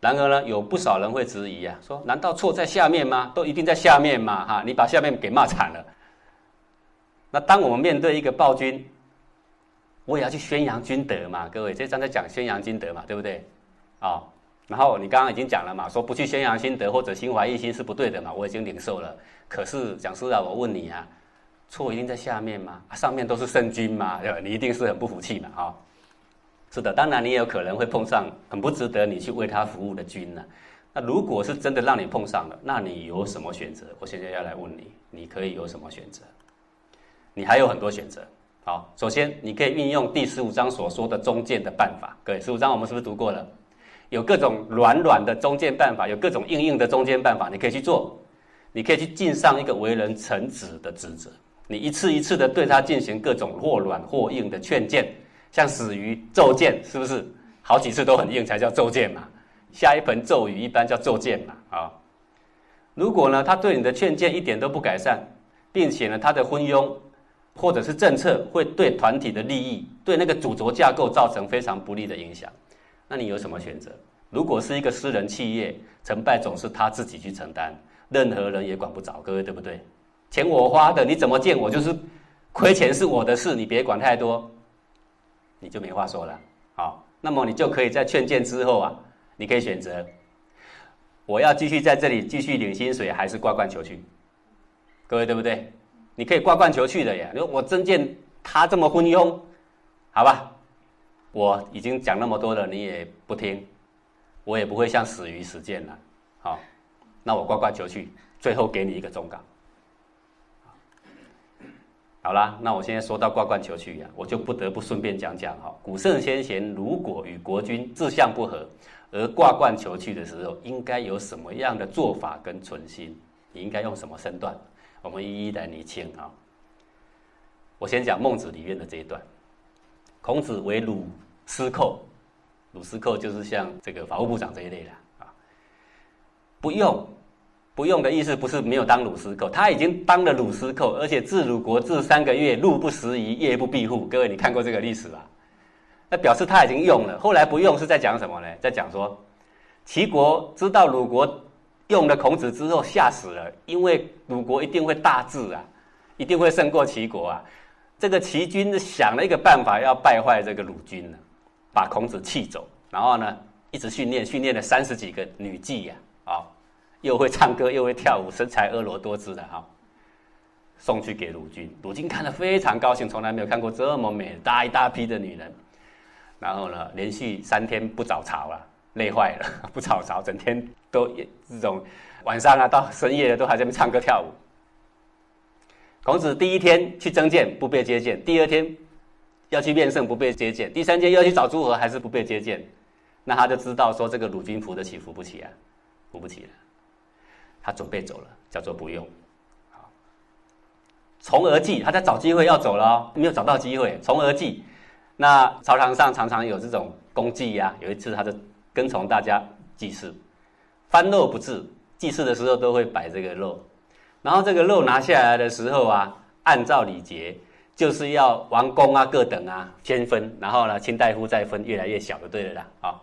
然而呢，有不少人会质疑啊，说难道错在下面吗？都一定在下面吗？哈，你把下面给骂惨了。那当我们面对一个暴君，我也要去宣扬君德嘛，各位，这章在讲宣扬君德嘛，对不对？啊，然后你刚刚已经讲了嘛，说不去宣扬心德或者心怀异心是不对的嘛，我已经领受了。可是讲师啊，我问你啊，错一定在下面吗？上面都是圣君嘛，对吧？你一定是很不服气嘛，啊？是的，当然你也有可能会碰上很不值得你去为他服务的君呢。那如果是真的让你碰上了，那你有什么选择？我现在要来问你，你可以有什么选择？你还有很多选择。好，首先你可以运用第十五章所说的中间的办法。各位，十五章我们是不是读过了？有各种软软的中间办法，有各种硬硬的中间办法，你可以去做。你可以去尽上一个为人臣子的职责。你一次一次的对他进行各种或软或硬的劝谏。像死鱼咒谏，是不是好几次都很硬才叫咒谏嘛？下一盆咒语一般叫咒谏嘛？啊，如果呢他对你的劝谏一点都不改善，并且呢他的昏庸或者是政策会对团体的利益、对那个主轴架构造成非常不利的影响，那你有什么选择？如果是一个私人企业，成败总是他自己去承担，任何人也管不着，各位对不对？钱我花的，你怎么见我就是亏钱是我的事，你别管太多。你就没话说了，好，那么你就可以在劝谏之后啊，你可以选择，我要继续在这里继续领薪水，还是挂冠求去？各位对不对？你可以挂冠求去的呀。如果我真见他这么昏庸，好吧，我已经讲那么多了，你也不听，我也不会像死鱼死谏了，好，那我挂冠求去，最后给你一个忠告。好啦，那我现在说到挂冠求去呀，我就不得不顺便讲讲哈，古圣先贤如果与国君志向不合而挂冠求去的时候，应该有什么样的做法跟存心？你应该用什么身段？我们一一来厘清哈。我先讲孟子里面的这一段，孔子为鲁司寇，鲁司寇就是像这个法务部长这一类的啊，不用。不用的意思不是没有当鲁司寇，他已经当了鲁司寇，而且治鲁国治三个月，路不拾遗，夜不闭户。各位，你看过这个历史吧？那表示他已经用了。后来不用是在讲什么呢？在讲说，齐国知道鲁国用了孔子之后吓死了，因为鲁国一定会大治啊，一定会胜过齐国啊。这个齐军想了一个办法，要败坏这个鲁军呢，把孔子气走，然后呢，一直训练，训练了三十几个女妓呀，啊。又会唱歌又会跳舞，身材婀娜多姿的哈，送去给鲁军。鲁军看了非常高兴，从来没有看过这么美大一大批的女人。然后呢，连续三天不早朝了，累坏了，不早朝，整天都这种晚上啊到深夜都还在那唱歌跳舞。孔子第一天去征见不被接见，第二天要去面圣不被接见，第三天又要去找诸侯还是不被接见，那他就知道说这个鲁军扶得起扶不起啊，扶不起了。他准备走了，叫做不用。好，从而祭，他在找机会要走了，没有找到机会，从而祭。那朝堂上常常有这种公祭呀，有一次他就跟从大家祭祀，翻肉不至，祭祀的时候都会摆这个肉，然后这个肉拿下来的时候啊，按照礼节就是要王公啊各等啊先分，然后呢卿大夫再分，越来越小就对了啦啊。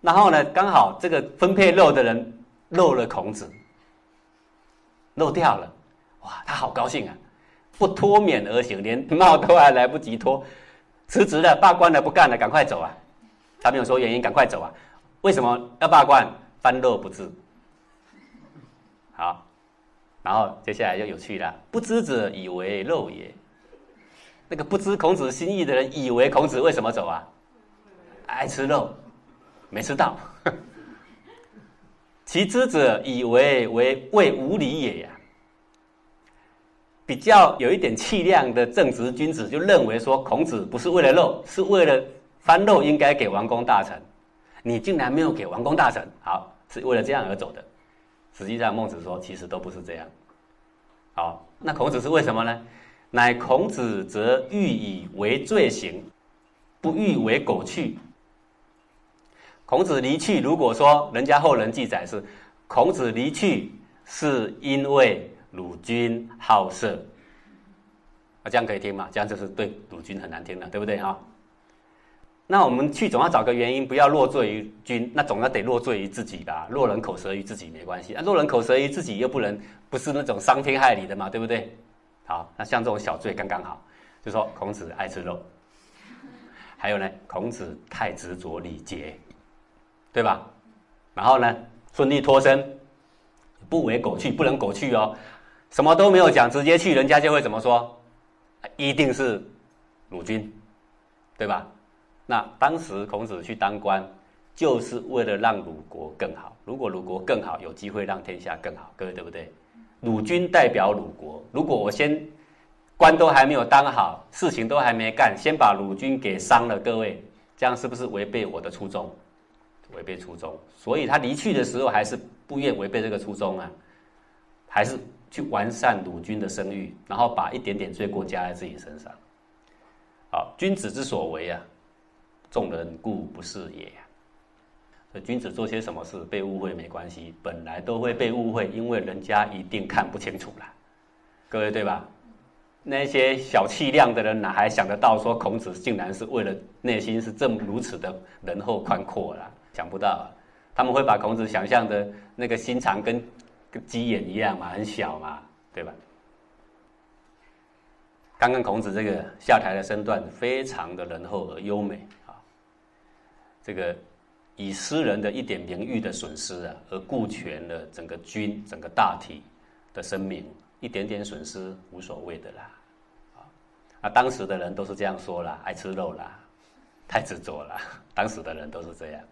然后呢，刚好这个分配肉的人。漏了孔子，漏掉了，哇，他好高兴啊！不脱免而行，连帽都还来不及脱，辞职了，罢官了，不干了，赶快走啊！他没有说原因，赶快走啊！为什么要罢官？翻漏不治。好，然后接下来就有趣了，不知者以为漏也。那个不知孔子心意的人，以为孔子为什么走啊？爱吃肉，没吃到。其知者以为为为无礼也呀。比较有一点气量的正直君子就认为说，孔子不是为了肉，是为了翻肉应该给王公大臣，你竟然没有给王公大臣，好，是为了这样而走的。实际上，孟子说，其实都不是这样。好，那孔子是为什么呢？乃孔子则欲以为罪行，不欲为苟去。孔子离去，如果说人家后人记载是孔子离去是因为鲁君好色，啊，这样可以听吗？这样就是对鲁君很难听了，对不对哈？那我们去总要找个原因，不要落罪于君，那总要得落罪于自己吧？落人口舌于自己没关系，啊，落人口舌于自己又不能不是那种伤天害理的嘛，对不对？好，那像这种小罪刚刚好，就说孔子爱吃肉，还有呢，孔子太执着礼节，对吧？然后呢，顺利脱身，不为狗去，不能狗去哦，什么都没有讲，直接去，人家就会怎么说？一定是鲁军，对吧？那当时孔子去当官，就是为了让鲁国更好。如果鲁国更好，有机会让天下更好，各位对不对？鲁军代表鲁国，如果我先官都还没有当好，事情都还没干，先把鲁军给伤了，各位，这样是不是违背我的初衷？违背初衷，所以他离去的时候还是不愿违背这个初衷啊，还是去完善鲁君的声誉，然后把一点点罪过加在自己身上。好，君子之所为啊。众人固不是也。所以君子做些什么事被误会没关系，本来都会被误会，因为人家一定看不清楚了。各位对吧？那些小气量的人哪还想得到说孔子竟然是为了内心是这么如此的仁厚宽阔啦？想不到啊，他们会把孔子想象的那个心肠跟跟鸡眼一样嘛，很小嘛，对吧？刚刚孔子这个下台的身段非常的仁厚而优美啊。这个以私人的一点名誉的损失啊，而顾全了整个军、整个大体的生命，一点点损失无所谓的啦，啊，当时的人都是这样说啦，爱吃肉啦，太执着了，当时的人都是这样，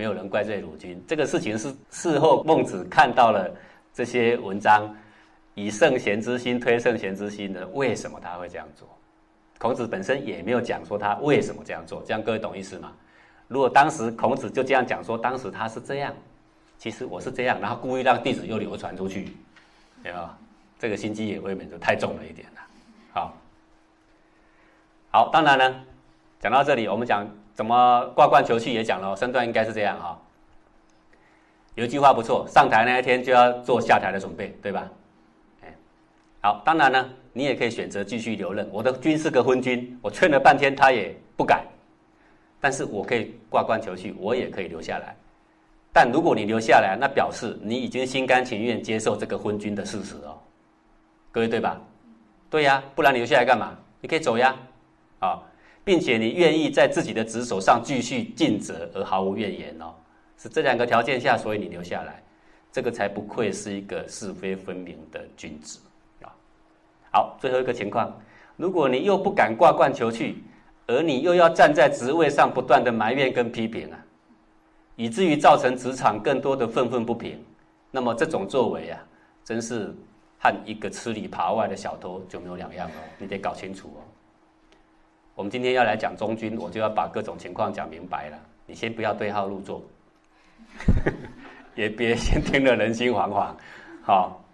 没有人怪罪鲁君。这个事情是事后孟子看到了这些文章，以圣贤之心推圣贤之心的，为什么他会这样做？孔子本身也没有讲说他为什么这样做，这样各位懂意思吗？如果当时孔子就这样讲说，当时他是这样，其实我是这样，然后故意让弟子又流传出去，对吧？这个心机也未免就太重了一点了。好，好，当然呢，讲到这里，我们讲怎么挂冠求去也讲了，身段应该是这样啊。有一句话不错，上台那一天就要做下台的准备，对吧？哎，好，当然呢，你也可以选择继续留任。我的君是个昏君，我劝了半天他也不改。但是我可以挂冠求去，我也可以留下来。但如果你留下来，那表示你已经心甘情愿接受这个昏君的事实哦。各位对吧？对呀，不然你留下来干嘛？你可以走呀，啊，并且你愿意在自己的职守上继续尽责而毫无怨言哦。是这两个条件下，所以你留下来，这个才不愧是一个是非分明的君子啊。好，最后一个情况，如果你又不敢挂冠求去。而你又要站在职位上不断的埋怨跟批评啊，以至于造成职场更多的愤愤不平，那么这种作为啊，真是和一个吃里扒外的小偷就没有两样哦，你得搞清楚哦。我们今天要来讲中军，我就要把各种情况讲明白了。你先不要对号入座，也别先听得人心惶惶，好，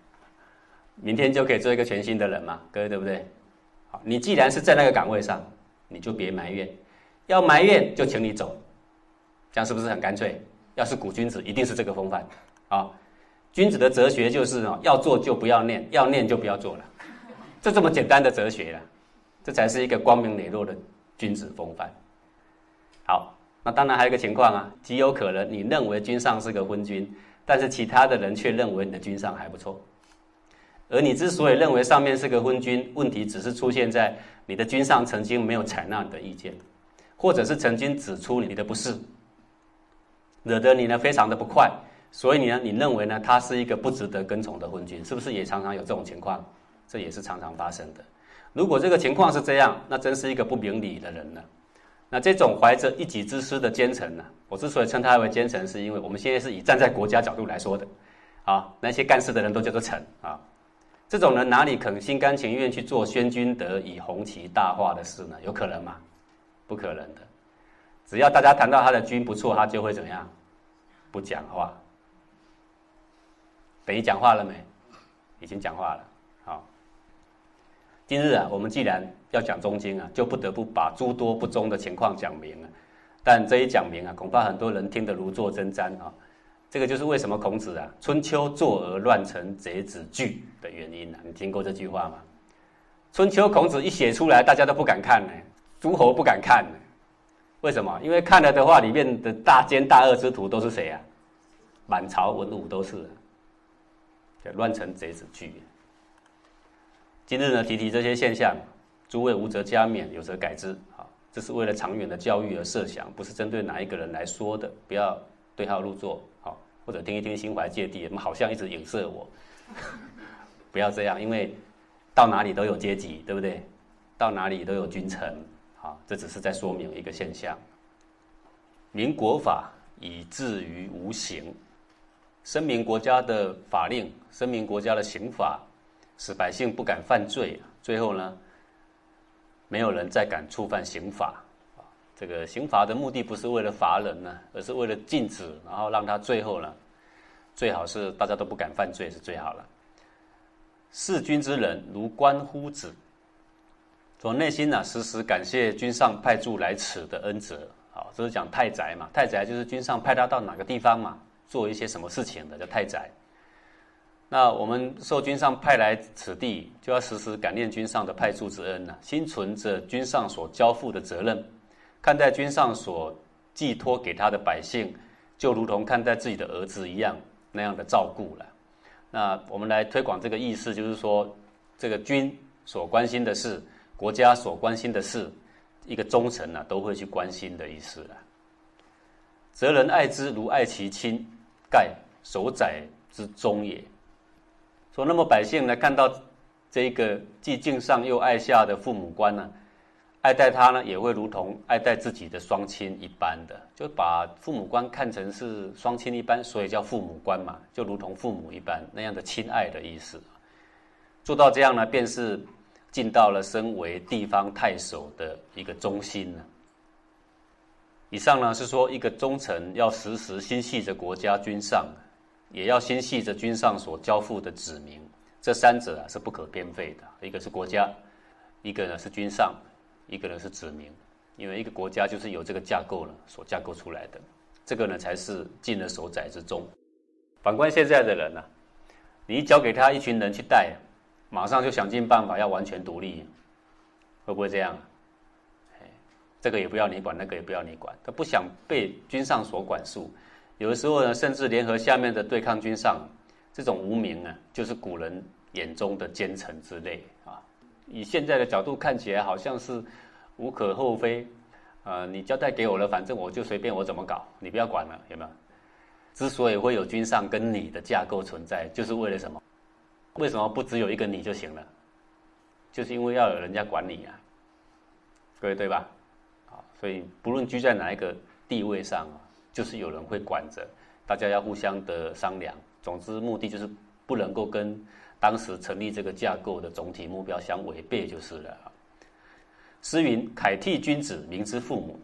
明天就可以做一个全新的人嘛，各位对不对？好，你既然是在那个岗位上。你就别埋怨，要埋怨就请你走，这样是不是很干脆？要是古君子，一定是这个风范啊！君子的哲学就是哦，要做就不要念，要念就不要做了，就这么简单的哲学了，这才是一个光明磊落的君子风范。好，那当然还有一个情况啊，极有可能你认为君上是个昏君，但是其他的人却认为你的君上还不错，而你之所以认为上面是个昏君，问题只是出现在。你的君上曾经没有采纳你的意见，或者是曾经指出你的不是，惹得你呢非常的不快，所以你呢你认为呢他是一个不值得跟从的昏君，是不是也常常有这种情况？这也是常常发生的。如果这个情况是这样，那真是一个不明理的人了。那这种怀着一己之私的奸臣呢，我之所以称他为奸臣，是因为我们现在是以站在国家角度来说的，啊，那些干事的人都叫做臣啊。这种人哪里肯心甘情愿去做宣君德以红旗大化的事呢？有可能吗？不可能的。只要大家谈到他的君不错，他就会怎样？不讲话。等于讲话了没？已经讲话了。今日啊，我们既然要讲中经啊，就不得不把诸多不忠的情况讲明啊。但这一讲明啊，恐怕很多人听得如坐针毡啊。这个就是为什么孔子啊，春秋作而乱臣贼子惧的原因啊！你听过这句话吗？春秋孔子一写出来，大家都不敢看呢，诸侯不敢看呢，为什么？因为看了的话，里面的大奸大恶之徒都是谁啊？满朝文武都是，乱臣贼子聚。今日呢，提提这些现象，诸位无则加勉，有则改之。好，这是为了长远的教育而设想，不是针对哪一个人来说的，不要对号入座。好，或者听一听心怀芥蒂，好像一直影射我，不要这样，因为到哪里都有阶级，对不对？到哪里都有君臣。好，这只是在说明一个现象。民国法以至于无形。声明国家的法令，声明国家的刑法，使百姓不敢犯罪。最后呢，没有人再敢触犯刑法。这个刑法的目的不是为了罚人呢，而是为了禁止，然后让他最后呢，最好是大家都不敢犯罪是最好了。弑君之人如关乎子，从内心呢时时感谢君上派驻来此的恩泽。好，这是讲太宰嘛，太宰就是君上派他到哪个地方嘛。做一些什么事情的叫太宰。那我们受君上派来此地，就要时时感念君上的派驻之恩呐，心存着君上所交付的责任，看待君上所寄托给他的百姓，就如同看待自己的儿子一样那样的照顾了。那我们来推广这个意思，就是说，这个君所关心的事，国家所关心的事，一个忠臣呢都会去关心的意思了。责人爱之如爱其亲。盖守宰之忠也。说那么百姓呢，看到这个既敬上又爱下的父母官呢，爱戴他呢，也会如同爱戴自己的双亲一般的，就把父母官看成是双亲一般，所以叫父母官嘛，就如同父母一般那样的亲爱的意思。做到这样呢，便是尽到了身为地方太守的一个忠心了。以上呢是说，一个忠臣要时时心系着国家君上，也要心系着君上所交付的子民，这三者啊是不可偏废的。一个是国家，一个呢是君上，一个呢是子民。因为一个国家就是由这个架构呢所架构出来的，这个呢才是尽了守宰之忠。反观现在的人呢，你一交给他一群人去带，马上就想尽办法要完全独立，会不会这样？这个也不要你管，那个也不要你管，他不想被君上所管束。有的时候呢，甚至联合下面的对抗君上，这种无名啊，就是古人眼中的奸臣之类啊。以现在的角度看起来，好像是无可厚非。呃，你交代给我了，反正我就随便我怎么搞，你不要管了，有没有？之所以会有君上跟你的架构存在，就是为了什么？为什么不只有一个你就行了？就是因为要有人家管你啊，各位对吧？所以，不论居在哪一个地位上啊，就是有人会管着，大家要互相的商量。总之，目的就是不能够跟当时成立这个架构的总体目标相违背，就是了。诗云：“凯替君子，民之父母。”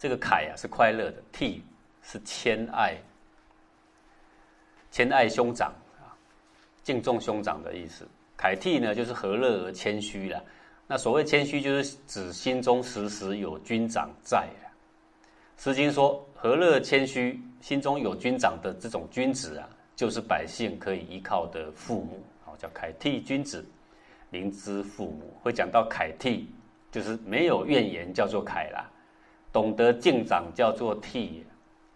这个“凯”啊是快乐的，“替”是谦爱，谦爱兄长啊，敬重兄长的意思。凯替呢，就是和乐而谦虚了。那所谓谦虚，就是指心中时时有军长在啊。《诗经》说：“何乐谦虚，心中有君长的这种君子啊，就是百姓可以依靠的父母。好，叫凯替君子，民之父母。会讲到凯替，就是没有怨言，叫做凯啦；懂得敬长，叫做替。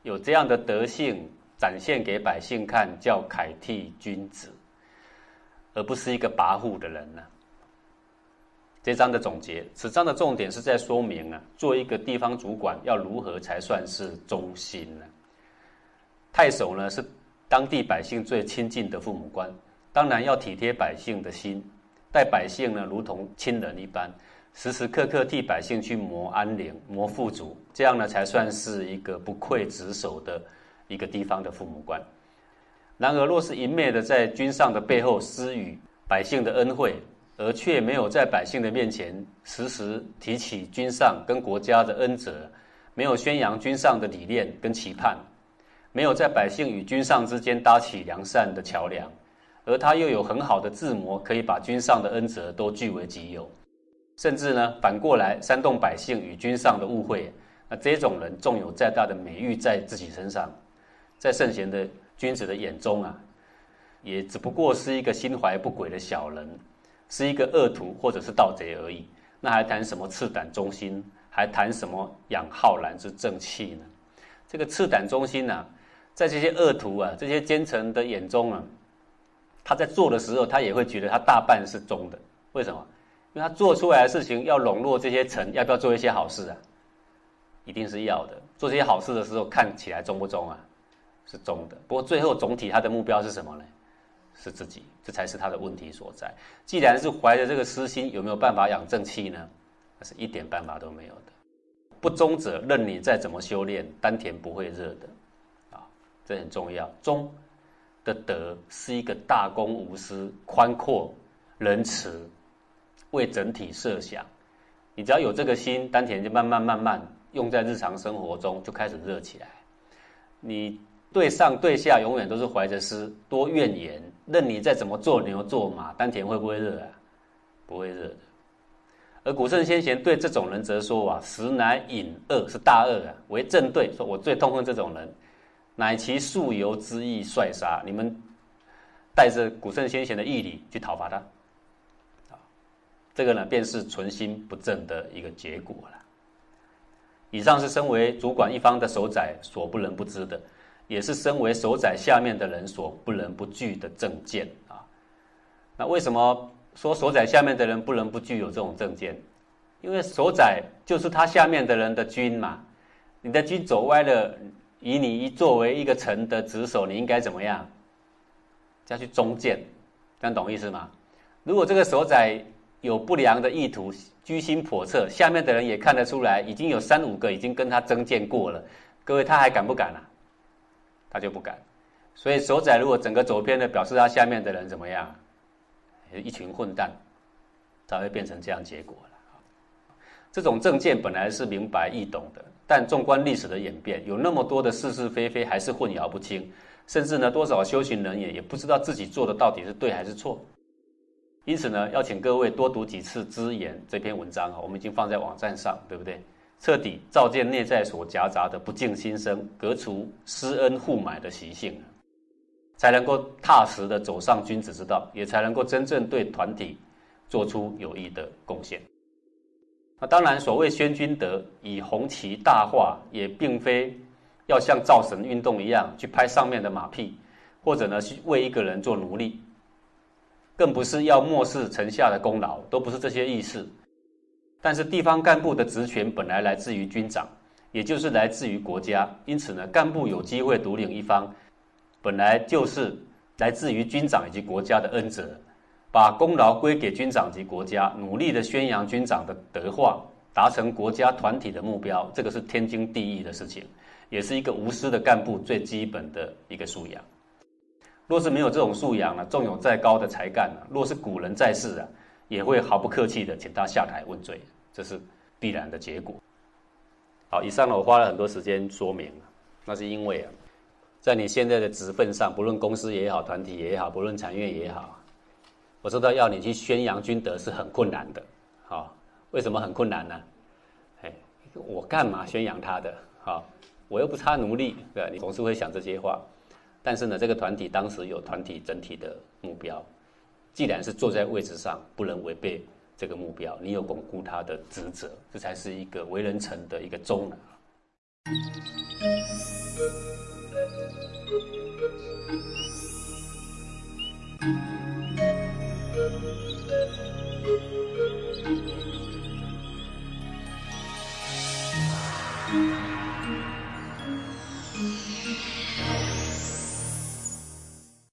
有这样的德性展现给百姓看，叫凯替君子，而不是一个跋扈的人呢。”这章的总结，此章的重点是在说明啊，做一个地方主管要如何才算是忠心呢？太守呢是当地百姓最亲近的父母官，当然要体贴百姓的心，待百姓呢如同亲人一般，时时刻刻替百姓去谋安宁、谋富足，这样呢才算是一个不愧职守的一个地方的父母官。然而，若是一昧的在君上的背后施予百姓的恩惠，而却没有在百姓的面前时时提起君上跟国家的恩泽，没有宣扬君上的理念跟期盼，没有在百姓与君上之间搭起良善的桥梁，而他又有很好的智谋，可以把君上的恩泽都据为己有，甚至呢反过来煽动百姓与君上的误会，那这种人纵有再大的美誉在自己身上，在圣贤的君子的眼中啊，也只不过是一个心怀不轨的小人。是一个恶徒或者是盗贼而已，那还谈什么赤胆忠心，还谈什么养浩然之正气呢？这个赤胆忠心呢，在这些恶徒啊、这些奸臣的眼中啊，他在做的时候，他也会觉得他大半是忠的。为什么？因为他做出来的事情要笼络这些臣，要不要做一些好事啊？一定是要的。做这些好事的时候，看起来忠不忠啊？是忠的。不过最后总体他的目标是什么呢？是自己，这才是他的问题所在。既然是怀着这个私心，有没有办法养正气呢？那是一点办法都没有的。不忠者，任你再怎么修炼，丹田不会热的。啊，这很重要。忠的德是一个大公无私、宽阔、仁慈，为整体设想。你只要有这个心，丹田就慢慢慢慢用在日常生活中，就开始热起来。你对上对下永远都是怀着私，多怨言。任你再怎么做牛做马，丹田会不会热啊？不会热的。而古圣先贤对这种人则说：“啊，实乃隐恶，是大恶啊，为正对。说我最痛恨这种人，乃其素由之意率杀。你们带着古圣先贤的义理去讨伐他，啊，这个呢，便是存心不正的一个结果了。以上是身为主管一方的首宰所不能不知的。”也是身为首宰下面的人所不能不具的正见啊。那为什么说首宰下面的人不能不具有这种正见？因为首宰就是他下面的人的君嘛。你的君走歪了，以你一作为一个臣的职守，你应该怎么样？要去中见，这样懂意思吗？如果这个首宰有不良的意图，居心叵测，下面的人也看得出来，已经有三五个已经跟他争见过了，各位他还敢不敢啊？他就不敢，所以首宰如果整个走偏了，表示他下面的人怎么样？一群混蛋，才会变成这样结果了。这种政见本来是明白易懂的，但纵观历史的演变，有那么多的是是非非，还是混淆不清，甚至呢，多少修行人也也不知道自己做的到底是对还是错。因此呢，要请各位多读几次《知言》这篇文章啊，我们已经放在网站上，对不对？彻底照见内在所夹杂的不敬心生，革除施恩互买的习性，才能够踏实的走上君子之道，也才能够真正对团体做出有益的贡献。那当然，所谓宣君德，以红旗大化，也并非要像造神运动一样去拍上面的马屁，或者呢去为一个人做奴隶，更不是要漠视臣下的功劳，都不是这些意思。但是地方干部的职权本来来自于军长，也就是来自于国家，因此呢，干部有机会独领一方，本来就是来自于军长以及国家的恩泽，把功劳归给军长及国家，努力的宣扬军长的德化，达成国家团体的目标，这个是天经地义的事情，也是一个无私的干部最基本的一个素养。若是没有这种素养呢，纵有再高的才干呢，若是古人在世啊。也会毫不客气的请他下台问罪，这是必然的结果。好，以上呢我花了很多时间说明，那是因为啊，在你现在的职份上，不论公司也好，团体也好，不论产业也好，我知道要你去宣扬君德是很困难的。好，为什么很困难呢？哎，我干嘛宣扬他的？好，我又不差奴隶，对你总是会想这些话。但是呢，这个团体当时有团体整体的目标。既然是坐在位置上，不能违背这个目标，你有巩固他的职责，这才是一个为人臣的一个忠呢。